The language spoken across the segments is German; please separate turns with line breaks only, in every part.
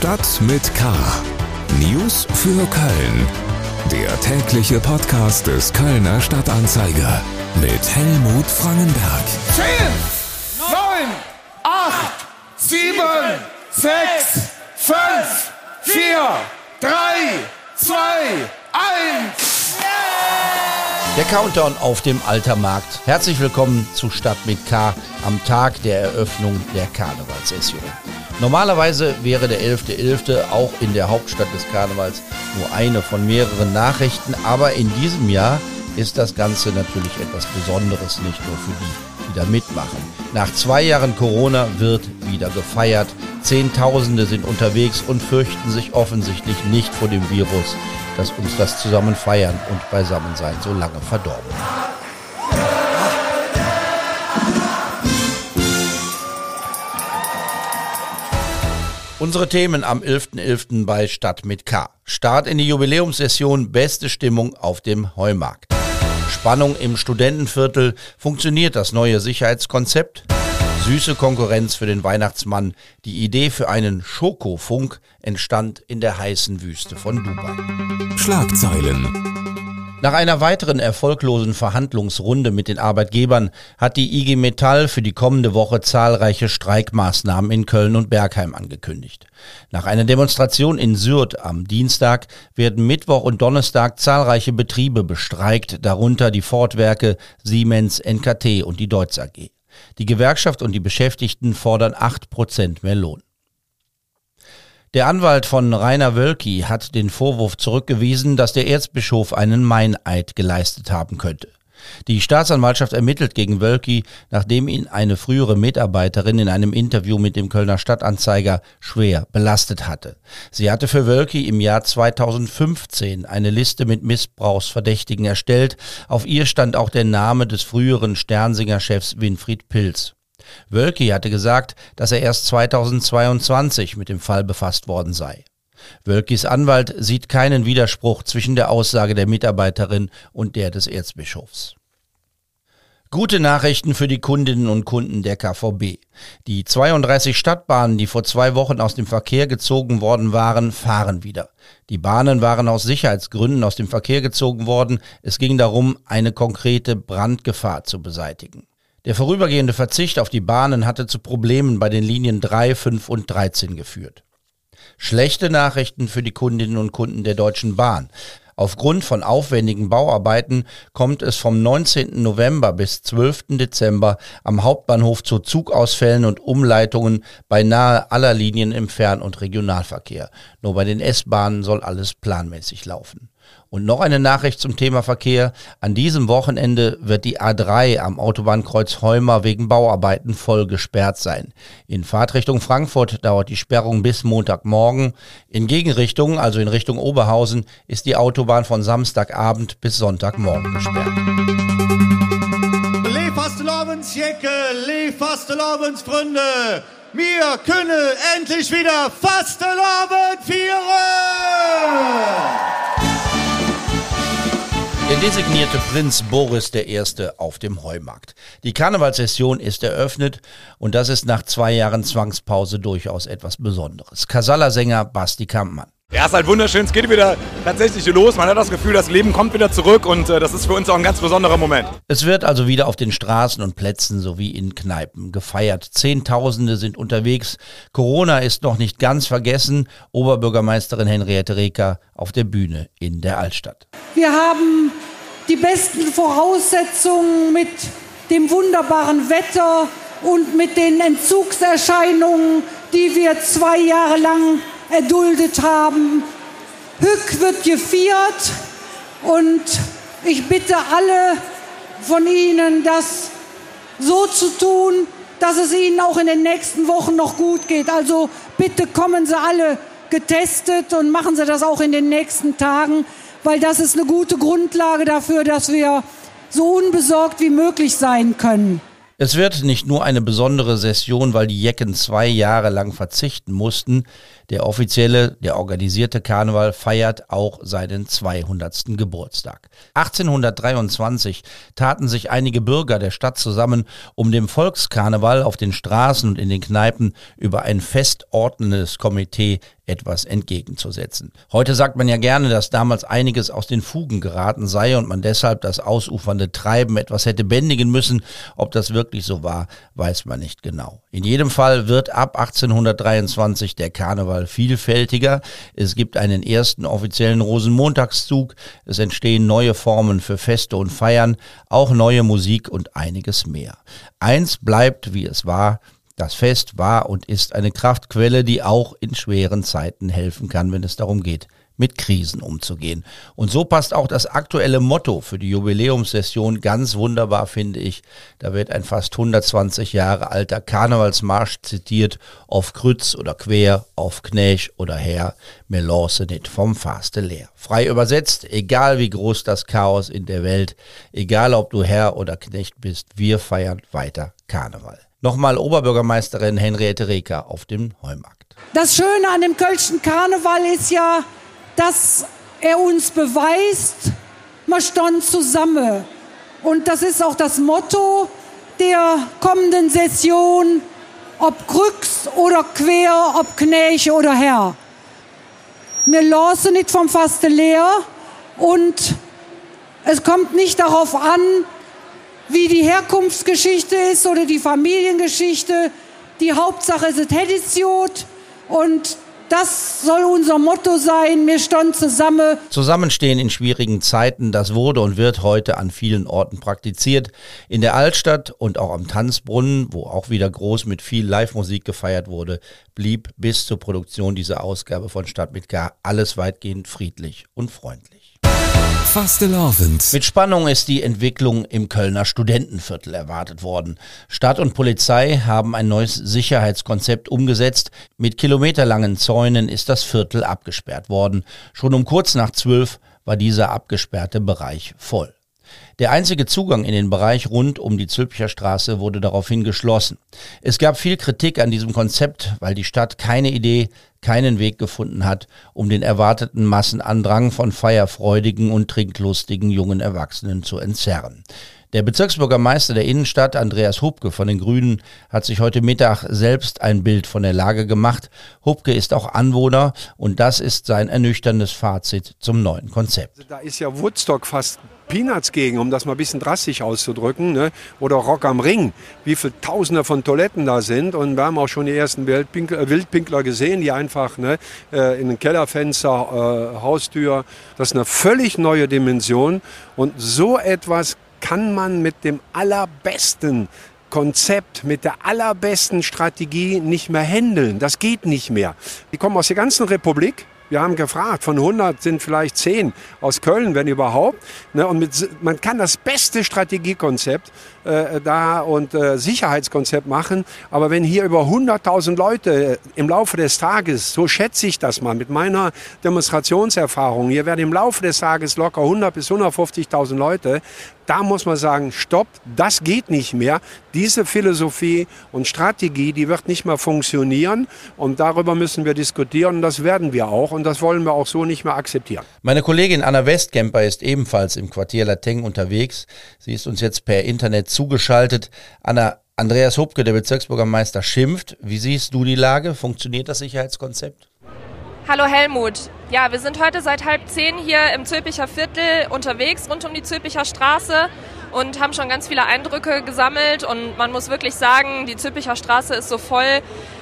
Stadt mit K. News für Köln. Der tägliche Podcast des Kölner Stadtanzeiger mit Helmut Frangenberg.
10, 9, 8, 7, 6, 5, 4, 3, 2, 1.
Der Countdown auf dem Altermarkt. Herzlich willkommen zu Stadt mit K am Tag der Eröffnung der Karnevalssession. Normalerweise wäre der 11.11. .11. auch in der Hauptstadt des Karnevals nur eine von mehreren Nachrichten, aber in diesem Jahr ist das Ganze natürlich etwas Besonderes, nicht nur für die, die da mitmachen. Nach zwei Jahren Corona wird wieder gefeiert. Zehntausende sind unterwegs und fürchten sich offensichtlich nicht vor dem Virus, das uns das zusammen feiern und Beisammensein so lange verdorben hat. Unsere Themen am 11.11. .11. bei Stadt mit K. Start in die Jubiläumssession, beste Stimmung auf dem Heumarkt. Spannung im Studentenviertel, funktioniert das neue Sicherheitskonzept? Süße Konkurrenz für den Weihnachtsmann. Die Idee für einen Schokofunk entstand in der heißen Wüste von Dubai.
Schlagzeilen.
Nach einer weiteren erfolglosen Verhandlungsrunde mit den Arbeitgebern hat die IG Metall für die kommende Woche zahlreiche Streikmaßnahmen in Köln und Bergheim angekündigt. Nach einer Demonstration in Sürth am Dienstag werden Mittwoch und Donnerstag zahlreiche Betriebe bestreikt, darunter die Fortwerke, Siemens, NKT und die Deutz AG. Die Gewerkschaft und die Beschäftigten fordern acht Prozent mehr Lohn. Der Anwalt von Rainer Wölki hat den Vorwurf zurückgewiesen, dass der Erzbischof einen Meineid geleistet haben könnte. Die Staatsanwaltschaft ermittelt gegen Wölki, nachdem ihn eine frühere Mitarbeiterin in einem Interview mit dem Kölner Stadtanzeiger schwer belastet hatte. Sie hatte für Wölki im Jahr 2015 eine Liste mit Missbrauchsverdächtigen erstellt. Auf ihr stand auch der Name des früheren Sternsinger-Chefs Winfried Pilz. Wölki hatte gesagt, dass er erst 2022 mit dem Fall befasst worden sei. Wölkis Anwalt sieht keinen Widerspruch zwischen der Aussage der Mitarbeiterin und der des Erzbischofs. Gute Nachrichten für die Kundinnen und Kunden der KVB. Die 32 Stadtbahnen, die vor zwei Wochen aus dem Verkehr gezogen worden waren, fahren wieder. Die Bahnen waren aus Sicherheitsgründen aus dem Verkehr gezogen worden. Es ging darum, eine konkrete Brandgefahr zu beseitigen. Der vorübergehende Verzicht auf die Bahnen hatte zu Problemen bei den Linien 3, 5 und 13 geführt. Schlechte Nachrichten für die Kundinnen und Kunden der Deutschen Bahn. Aufgrund von aufwendigen Bauarbeiten kommt es vom 19. November bis 12. Dezember am Hauptbahnhof zu Zugausfällen und Umleitungen bei nahe aller Linien im Fern- und Regionalverkehr. Nur bei den S-Bahnen soll alles planmäßig laufen. Und noch eine Nachricht zum Thema Verkehr. An diesem Wochenende wird die A3 am Autobahnkreuz Heumer wegen Bauarbeiten voll gesperrt sein. In Fahrtrichtung Frankfurt dauert die Sperrung bis Montagmorgen. In Gegenrichtung, also in Richtung Oberhausen, ist die Autobahn von Samstagabend bis Sonntagmorgen gesperrt.
Fastelovens Jecke, Lee Fastelovens Freunde, wir können endlich wieder Fasteloven feiern!
Der designierte Prinz Boris I. auf dem Heumarkt. Die Karnevalssession ist eröffnet und das ist nach zwei Jahren Zwangspause durchaus etwas Besonderes. Kasala-Sänger Basti Kampmann.
Ja, ist halt wunderschön. Es geht wieder tatsächlich los. Man hat das Gefühl, das Leben kommt wieder zurück und äh, das ist für uns auch ein ganz besonderer Moment.
Es wird also wieder auf den Straßen und Plätzen sowie in Kneipen gefeiert. Zehntausende sind unterwegs. Corona ist noch nicht ganz vergessen. Oberbürgermeisterin Henriette Reker auf der Bühne in der Altstadt.
Wir haben die besten Voraussetzungen mit dem wunderbaren Wetter und mit den Entzugserscheinungen, die wir zwei Jahre lang erduldet haben. Hück wird gefeiert und ich bitte alle von Ihnen, das so zu tun, dass es Ihnen auch in den nächsten Wochen noch gut geht. Also bitte kommen Sie alle getestet und machen Sie das auch in den nächsten Tagen, weil das ist eine gute Grundlage dafür, dass wir so unbesorgt wie möglich sein können.
Es wird nicht nur eine besondere Session, weil die Jecken zwei Jahre lang verzichten mussten. Der offizielle, der organisierte Karneval feiert auch seinen 200. Geburtstag. 1823 taten sich einige Bürger der Stadt zusammen, um dem Volkskarneval auf den Straßen und in den Kneipen über ein festordnendes Komitee etwas entgegenzusetzen. Heute sagt man ja gerne, dass damals einiges aus den Fugen geraten sei und man deshalb das ausufernde Treiben etwas hätte bändigen müssen. Ob das wirklich so war, weiß man nicht genau. In jedem Fall wird ab 1823 der Karneval vielfältiger. Es gibt einen ersten offiziellen Rosenmontagszug. Es entstehen neue Formen für Feste und Feiern, auch neue Musik und einiges mehr. Eins bleibt, wie es war, das Fest war und ist eine Kraftquelle, die auch in schweren Zeiten helfen kann, wenn es darum geht, mit Krisen umzugehen. Und so passt auch das aktuelle Motto für die Jubiläumssession ganz wunderbar, finde ich. Da wird ein fast 120 Jahre alter Karnevalsmarsch zitiert, auf Krütz oder quer, auf Knäsch oder her, mir losse nicht vom Faste leer. Frei übersetzt, egal wie groß das Chaos in der Welt, egal ob du Herr oder Knecht bist, wir feiern weiter Karneval. Nochmal Oberbürgermeisterin Henriette Reker auf dem Heumarkt.
Das Schöne an dem Kölschen Karneval ist ja, dass er uns beweist, man stand zusammen. Und das ist auch das Motto der kommenden Session, ob Krüx oder Quer, ob Knäche oder Herr. Wir lassen nicht vom Faste leer und es kommt nicht darauf an, wie die Herkunftsgeschichte ist oder die Familiengeschichte. Die Hauptsache ist das Hediziot und das soll unser Motto sein. Wir stehen zusammen.
Zusammenstehen in schwierigen Zeiten, das wurde und wird heute an vielen Orten praktiziert. In der Altstadt und auch am Tanzbrunnen, wo auch wieder groß mit viel Live-Musik gefeiert wurde, blieb bis zur Produktion dieser Ausgabe von Stadt mit K alles weitgehend friedlich und freundlich. Mit Spannung ist die Entwicklung im Kölner Studentenviertel erwartet worden. Stadt und Polizei haben ein neues Sicherheitskonzept umgesetzt. Mit kilometerlangen Zäunen ist das Viertel abgesperrt worden. Schon um kurz nach zwölf war dieser abgesperrte Bereich voll. Der einzige Zugang in den Bereich rund um die Zülpicher Straße wurde daraufhin geschlossen. Es gab viel Kritik an diesem Konzept, weil die Stadt keine Idee, keinen Weg gefunden hat, um den erwarteten Massenandrang von feierfreudigen und trinklustigen jungen Erwachsenen zu entzerren. Der Bezirksbürgermeister der Innenstadt, Andreas Hubke von den Grünen, hat sich heute Mittag selbst ein Bild von der Lage gemacht. Hubke ist auch Anwohner und das ist sein ernüchterndes Fazit zum neuen Konzept.
Da ist ja Woodstock fast Peanuts gegen, um das mal ein bisschen drastisch auszudrücken. Ne? Oder Rock am Ring, wie viele Tausende von Toiletten da sind. Und wir haben auch schon die ersten Wildpinkler, Wildpinkler gesehen, die einfach ne, äh, in ein Kellerfenster, äh, Haustür, das ist eine völlig neue Dimension. Und so etwas kann man mit dem allerbesten Konzept, mit der allerbesten Strategie nicht mehr handeln. Das geht nicht mehr. Die kommen aus der ganzen Republik. Wir haben gefragt, von 100 sind vielleicht 10 aus Köln, wenn überhaupt. Ne, und mit, man kann das beste Strategiekonzept äh, da und äh, Sicherheitskonzept machen. Aber wenn hier über 100.000 Leute im Laufe des Tages, so schätze ich das mal mit meiner Demonstrationserfahrung, hier werden im Laufe des Tages locker 100 bis 150.000 Leute, da muss man sagen, stopp, das geht nicht mehr. Diese Philosophie und Strategie, die wird nicht mehr funktionieren und darüber müssen wir diskutieren und das werden wir auch und das wollen wir auch so nicht mehr akzeptieren.
Meine Kollegin Anna Westkemper ist ebenfalls im Quartier Lateng unterwegs. Sie ist uns jetzt per Internet zugeschaltet. Anna, Andreas Hubke, der Bezirksbürgermeister, schimpft. Wie siehst du die Lage? Funktioniert das Sicherheitskonzept?
Hallo Helmut. Ja, wir sind heute seit halb zehn hier im Zülpicher Viertel unterwegs, rund um die Zülpicher Straße und haben schon ganz viele Eindrücke gesammelt. Und man muss wirklich sagen, die Zülpicher Straße ist so voll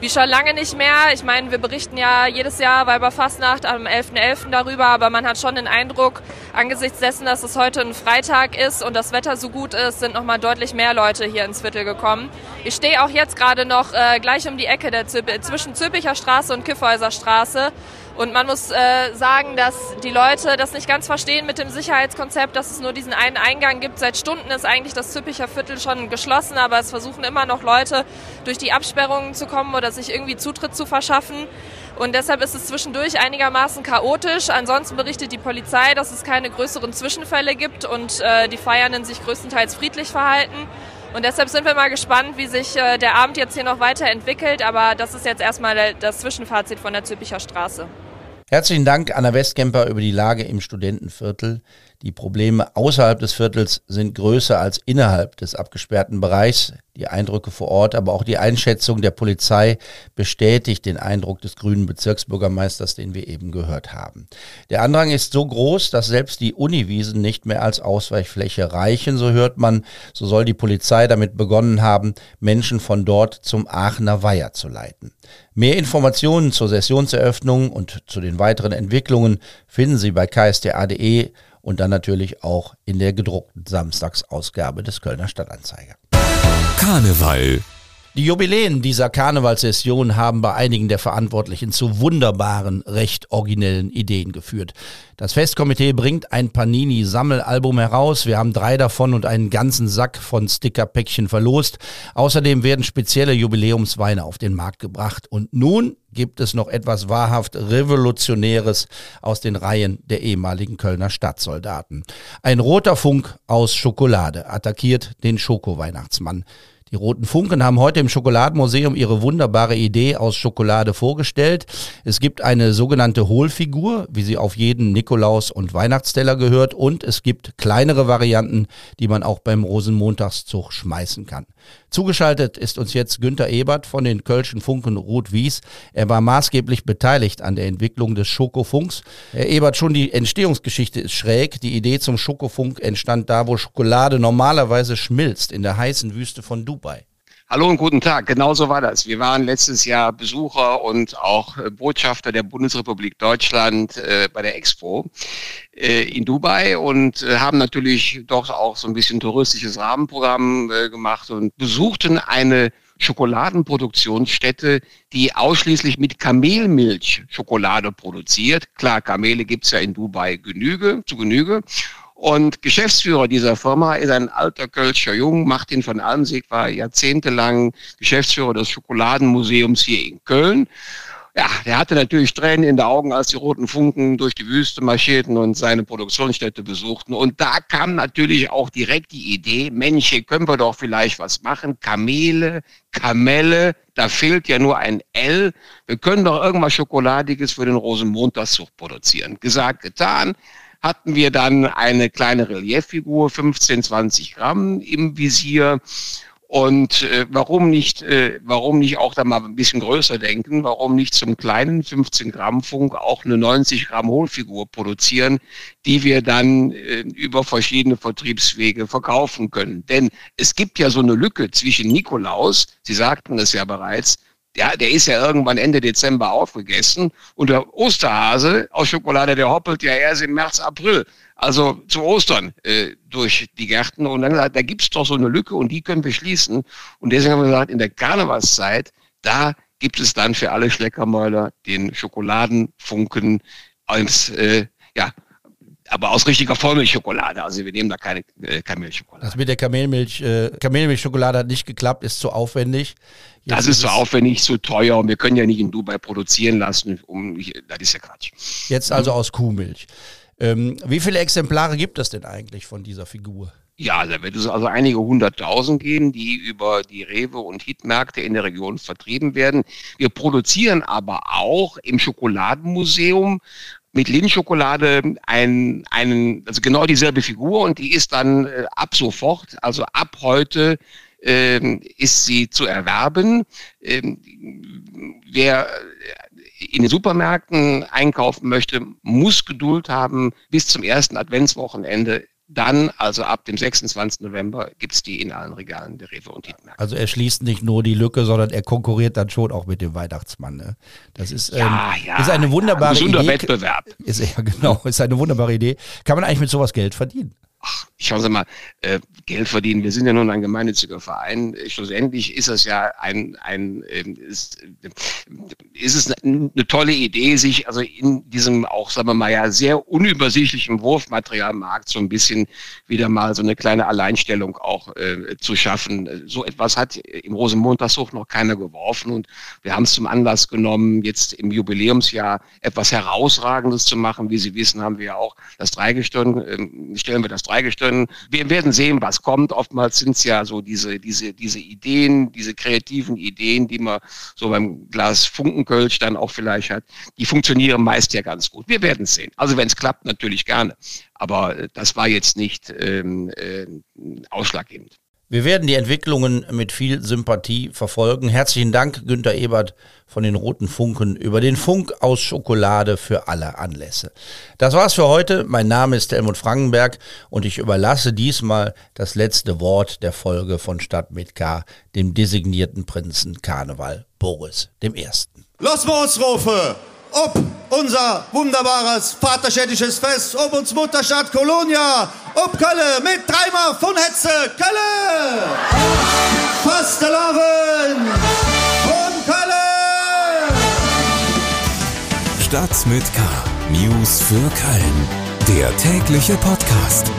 wie schon lange nicht mehr. Ich meine, wir berichten ja jedes Jahr Weiberfastnacht am 11.11. .11. darüber, aber man hat schon den Eindruck, angesichts dessen, dass es heute ein Freitag ist und das Wetter so gut ist, sind nochmal deutlich mehr Leute hier ins Viertel gekommen. Ich stehe auch jetzt gerade noch äh, gleich um die Ecke der Züpp zwischen Zülpicher Straße und Kiffhäuser Straße und man muss äh, sagen, dass die Leute das nicht ganz verstehen mit dem Sicherheitskonzept, dass es nur diesen einen Eingang gibt. Seit Stunden ist eigentlich das Züppicher Viertel schon geschlossen, aber es versuchen immer noch Leute durch die Absperrungen zu kommen oder sich irgendwie Zutritt zu verschaffen. Und deshalb ist es zwischendurch einigermaßen chaotisch. Ansonsten berichtet die Polizei, dass es keine größeren Zwischenfälle gibt und äh, die Feiernden sich größtenteils friedlich verhalten. Und deshalb sind wir mal gespannt, wie sich äh, der Abend jetzt hier noch weiterentwickelt. Aber das ist jetzt erstmal das Zwischenfazit von der Züppicher Straße.
Herzlichen Dank, Anna Westkemper, über die Lage im Studentenviertel. Die Probleme außerhalb des Viertels sind größer als innerhalb des abgesperrten Bereichs. Die Eindrücke vor Ort, aber auch die Einschätzung der Polizei bestätigt den Eindruck des grünen Bezirksbürgermeisters, den wir eben gehört haben. Der Andrang ist so groß, dass selbst die Uniwiesen nicht mehr als Ausweichfläche reichen, so hört man. So soll die Polizei damit begonnen haben, Menschen von dort zum Aachener Weiher zu leiten. Mehr Informationen zur Sessionseröffnung und zu den weiteren Entwicklungen finden Sie bei ksta.de und dann natürlich auch in der gedruckten Samstagsausgabe des Kölner Stadtanzeiger.
Karneval.
Die Jubiläen dieser Karnevalssession haben bei einigen der Verantwortlichen zu wunderbaren, recht originellen Ideen geführt. Das Festkomitee bringt ein Panini-Sammelalbum heraus. Wir haben drei davon und einen ganzen Sack von Stickerpäckchen verlost. Außerdem werden spezielle Jubiläumsweine auf den Markt gebracht. Und nun gibt es noch etwas wahrhaft Revolutionäres aus den Reihen der ehemaligen Kölner Stadtsoldaten. Ein roter Funk aus Schokolade attackiert den Schoko-Weihnachtsmann. Die Roten Funken haben heute im Schokoladenmuseum ihre wunderbare Idee aus Schokolade vorgestellt. Es gibt eine sogenannte Hohlfigur, wie sie auf jeden Nikolaus- und Weihnachtsteller gehört, und es gibt kleinere Varianten, die man auch beim Rosenmontagszug schmeißen kann. Zugeschaltet ist uns jetzt Günter Ebert von den Kölschen Funken Ruth Wies. Er war maßgeblich beteiligt an der Entwicklung des Schokofunks. Herr Ebert, schon die Entstehungsgeschichte ist schräg. Die Idee zum Schokofunk entstand da, wo Schokolade normalerweise schmilzt, in der heißen Wüste von Dubai.
Hallo und guten Tag. Genau so war das. Wir waren letztes Jahr Besucher und auch äh, Botschafter der Bundesrepublik Deutschland äh, bei der Expo äh, in Dubai und äh, haben natürlich doch auch so ein bisschen touristisches Rahmenprogramm äh, gemacht und besuchten eine Schokoladenproduktionsstätte, die ausschließlich mit Kamelmilch Schokolade produziert. Klar, Kamele gibt's ja in Dubai Genüge, zu Genüge. Und Geschäftsführer dieser Firma ist ein alter Kölscher Jung, Martin von Almsig, war jahrzehntelang Geschäftsführer des Schokoladenmuseums hier in Köln. Ja, der hatte natürlich Tränen in den Augen, als die roten Funken durch die Wüste marschierten und seine Produktionsstätte besuchten. Und da kam natürlich auch direkt die Idee, Mensch, hier können wir doch vielleicht was machen. Kamele, Kamelle, da fehlt ja nur ein L. Wir können doch irgendwas Schokoladiges für den Rosenmontagszug produzieren. Gesagt, getan hatten wir dann eine kleine Relieffigur, 15, 20 Gramm im Visier. Und äh, warum nicht, äh, warum nicht auch da mal ein bisschen größer denken? Warum nicht zum kleinen 15 Gramm Funk auch eine 90 Gramm Hohlfigur produzieren, die wir dann äh, über verschiedene Vertriebswege verkaufen können? Denn es gibt ja so eine Lücke zwischen Nikolaus, Sie sagten es ja bereits, ja, der ist ja irgendwann Ende Dezember aufgegessen. Und der Osterhase aus Schokolade, der hoppelt ja erst im März, April. Also zu Ostern äh, durch die Gärten. Und dann gesagt, da gibt's doch so eine Lücke und die können wir schließen. Und deswegen haben wir gesagt, in der Karnevalszeit, da gibt es dann für alle Schleckermäuler den Schokoladenfunken als, äh, ja, aber aus richtiger Vollmilchschokolade. Also wir nehmen da keine äh, Kamelschokolade.
Das mit der Kamelmilch, äh, Kamelmilchschokolade hat nicht geklappt, ist zu aufwendig.
Jetzt das ist, ist zu aufwendig, zu teuer und wir können ja nicht in Dubai produzieren lassen. Um, das ist ja Quatsch.
Jetzt also aus Kuhmilch. Ähm, wie viele Exemplare gibt es denn eigentlich von dieser Figur?
Ja, da wird es also einige hunderttausend geben, die über die Rewe und Hitmärkte in der Region vertrieben werden. Wir produzieren aber auch im Schokoladenmuseum mit Lindschokolade ein, einen, also genau dieselbe Figur und die ist dann äh, ab sofort, also ab heute ähm, ist sie zu erwerben. Ähm, wer in den Supermärkten einkaufen möchte, muss Geduld haben bis zum ersten Adventswochenende dann, also ab dem 26. November, gibt's die in allen Regalen der Rewe und Hitmärkte.
Also er schließt nicht nur die Lücke, sondern er konkurriert dann schon auch mit dem Weihnachtsmann. Ne? Das ist, ja, ähm, ja, ist eine wunderbare ja, ein
Idee. Wettbewerb.
Ist, ja, genau, ist eine wunderbare Idee. Kann man eigentlich mit sowas Geld verdienen?
Ach, schauen Sie mal, äh, Geld verdienen. Wir sind ja nun ein gemeinnütziger Verein. Schlussendlich ist es ja ein, ein ähm, ist, äh, ist es eine, tolle Idee, sich also in diesem auch, sagen wir mal, ja sehr unübersichtlichen Wurfmaterialmarkt so ein bisschen wieder mal so eine kleine Alleinstellung auch äh, zu schaffen. So etwas hat im Rosenmontagszug noch keiner geworfen und wir haben es zum Anlass genommen, jetzt im Jubiläumsjahr etwas Herausragendes zu machen. Wie Sie wissen, haben wir ja auch das Dreigestirn, äh, stellen wir das Dreigestirn können. Wir werden sehen, was kommt. Oftmals sind es ja so diese, diese, diese Ideen, diese kreativen Ideen, die man so beim Glas Funkenkölsch dann auch vielleicht hat. Die funktionieren meist ja ganz gut. Wir werden sehen. Also wenn es klappt, natürlich gerne. Aber äh, das war jetzt nicht ähm, äh, ausschlaggebend.
Wir werden die Entwicklungen mit viel Sympathie verfolgen. Herzlichen Dank, Günter Ebert von den Roten Funken, über den Funk aus Schokolade für alle Anlässe. Das war's für heute. Mein Name ist Helmut Frankenberg und ich überlasse diesmal das letzte Wort der Folge von Stadt mit K, dem designierten Prinzen Karneval Boris dem Ersten.
Los Moosrufe! Ob unser wunderbares vaterstädtisches Fest, ob uns Mutterstadt Kolonia, ob Kölle mit dreimal von Hetze, Kölle! Fastelavn von Kölle!
Stadt mit K. News für Köln. Der tägliche Podcast.